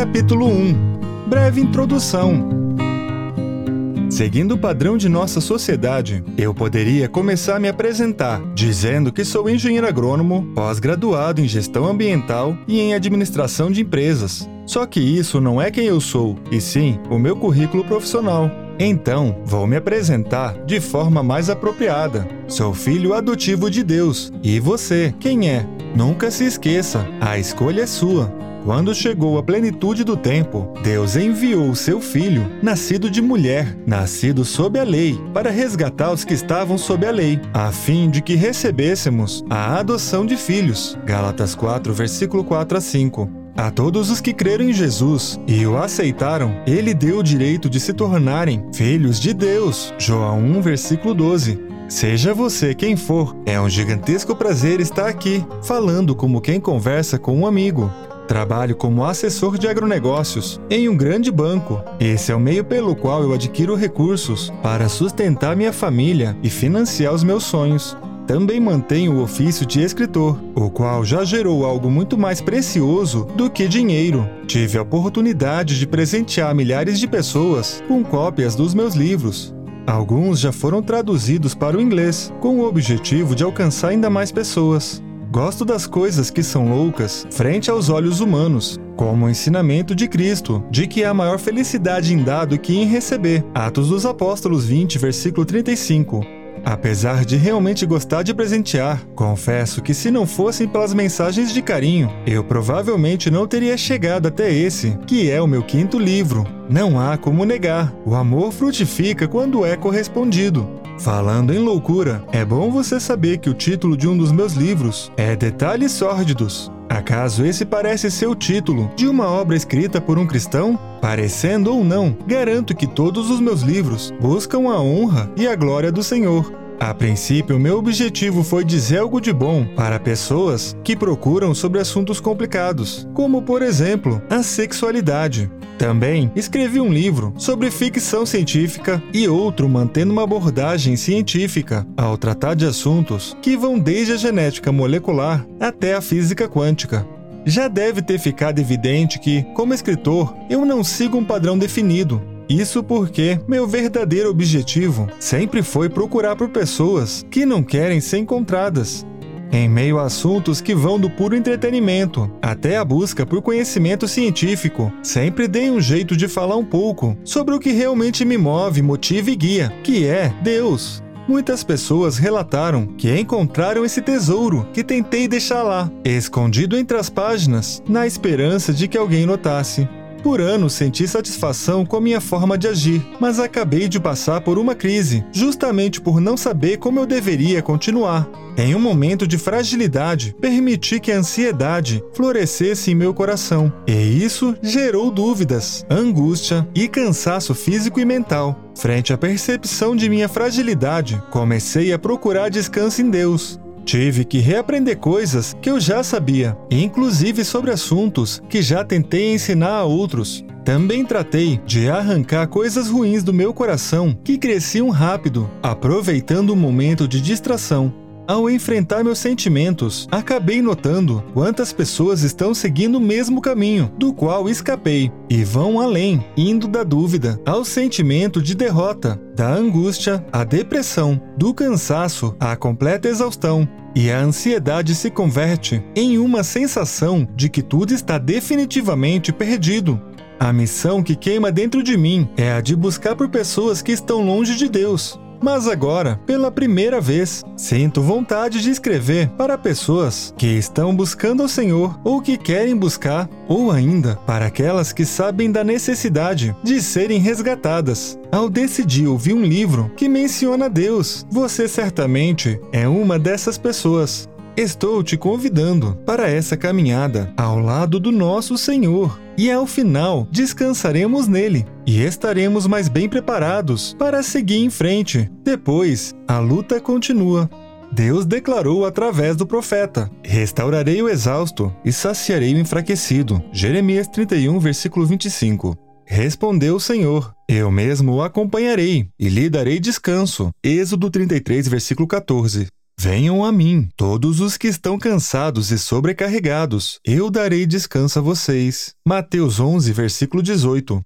Capítulo 1 Breve introdução. Seguindo o padrão de nossa sociedade, eu poderia começar a me apresentar dizendo que sou engenheiro agrônomo, pós-graduado em gestão ambiental e em administração de empresas. Só que isso não é quem eu sou, e sim o meu currículo profissional. Então, vou me apresentar de forma mais apropriada. Sou filho adotivo de Deus. E você, quem é? Nunca se esqueça, a escolha é sua. Quando chegou a plenitude do tempo, Deus enviou o seu filho, nascido de mulher, nascido sob a lei, para resgatar os que estavam sob a lei, a fim de que recebêssemos a adoção de filhos. Gálatas 4, versículo 4 a 5. A todos os que creram em Jesus e o aceitaram, ele deu o direito de se tornarem filhos de Deus. João 1, versículo 12. Seja você quem for, é um gigantesco prazer estar aqui, falando como quem conversa com um amigo. Trabalho como assessor de agronegócios em um grande banco. Esse é o meio pelo qual eu adquiro recursos para sustentar minha família e financiar os meus sonhos. Também mantenho o ofício de escritor, o qual já gerou algo muito mais precioso do que dinheiro. Tive a oportunidade de presentear milhares de pessoas com cópias dos meus livros. Alguns já foram traduzidos para o inglês, com o objetivo de alcançar ainda mais pessoas. Gosto das coisas que são loucas frente aos olhos humanos, como o ensinamento de Cristo, de que há maior felicidade em dar do que em receber. Atos dos Apóstolos 20, versículo 35. Apesar de realmente gostar de presentear, confesso que se não fossem pelas mensagens de carinho, eu provavelmente não teria chegado até esse, que é o meu quinto livro. Não há como negar, o amor frutifica quando é correspondido. Falando em loucura, é bom você saber que o título de um dos meus livros é Detalhes Sórdidos. Acaso esse parece ser o título de uma obra escrita por um cristão? Parecendo ou não, garanto que todos os meus livros buscam a honra e a glória do Senhor. A princípio, meu objetivo foi dizer algo de bom para pessoas que procuram sobre assuntos complicados, como por exemplo a sexualidade. Também escrevi um livro sobre ficção científica e outro mantendo uma abordagem científica ao tratar de assuntos que vão desde a genética molecular até a física quântica. Já deve ter ficado evidente que, como escritor, eu não sigo um padrão definido. Isso porque meu verdadeiro objetivo sempre foi procurar por pessoas que não querem ser encontradas em meio a assuntos que vão do puro entretenimento até a busca por conhecimento científico, sempre dei um jeito de falar um pouco sobre o que realmente me move, motiva e guia, que é Deus. Muitas pessoas relataram que encontraram esse tesouro que tentei deixar lá, escondido entre as páginas, na esperança de que alguém notasse. Por anos senti satisfação com a minha forma de agir, mas acabei de passar por uma crise, justamente por não saber como eu deveria continuar. Em um momento de fragilidade, permiti que a ansiedade florescesse em meu coração, e isso gerou dúvidas, angústia e cansaço físico e mental. Frente à percepção de minha fragilidade, comecei a procurar descanso em Deus. Tive que reaprender coisas que eu já sabia, inclusive sobre assuntos que já tentei ensinar a outros. Também tratei de arrancar coisas ruins do meu coração que cresciam rápido, aproveitando o momento de distração. Ao enfrentar meus sentimentos, acabei notando quantas pessoas estão seguindo o mesmo caminho do qual escapei e vão além, indo da dúvida ao sentimento de derrota, da angústia à depressão, do cansaço à completa exaustão. E a ansiedade se converte em uma sensação de que tudo está definitivamente perdido. A missão que queima dentro de mim é a de buscar por pessoas que estão longe de Deus, mas agora, pela primeira vez, sinto vontade de escrever para pessoas que estão buscando o Senhor ou que querem buscar, ou ainda para aquelas que sabem da necessidade de serem resgatadas. Ao decidir ouvir um livro que menciona Deus, você certamente é uma dessas pessoas. Estou te convidando para essa caminhada ao lado do nosso Senhor e ao final descansaremos nele e estaremos mais bem preparados para seguir em frente. Depois, a luta continua. Deus declarou através do profeta: Restaurarei o exausto e saciarei o enfraquecido. Jeremias 31, versículo 25. Respondeu o Senhor: Eu mesmo o acompanharei e lhe darei descanso. Êxodo 33, versículo 14. Venham a mim, todos os que estão cansados e sobrecarregados, eu darei descanso a vocês. Mateus 11, versículo 18.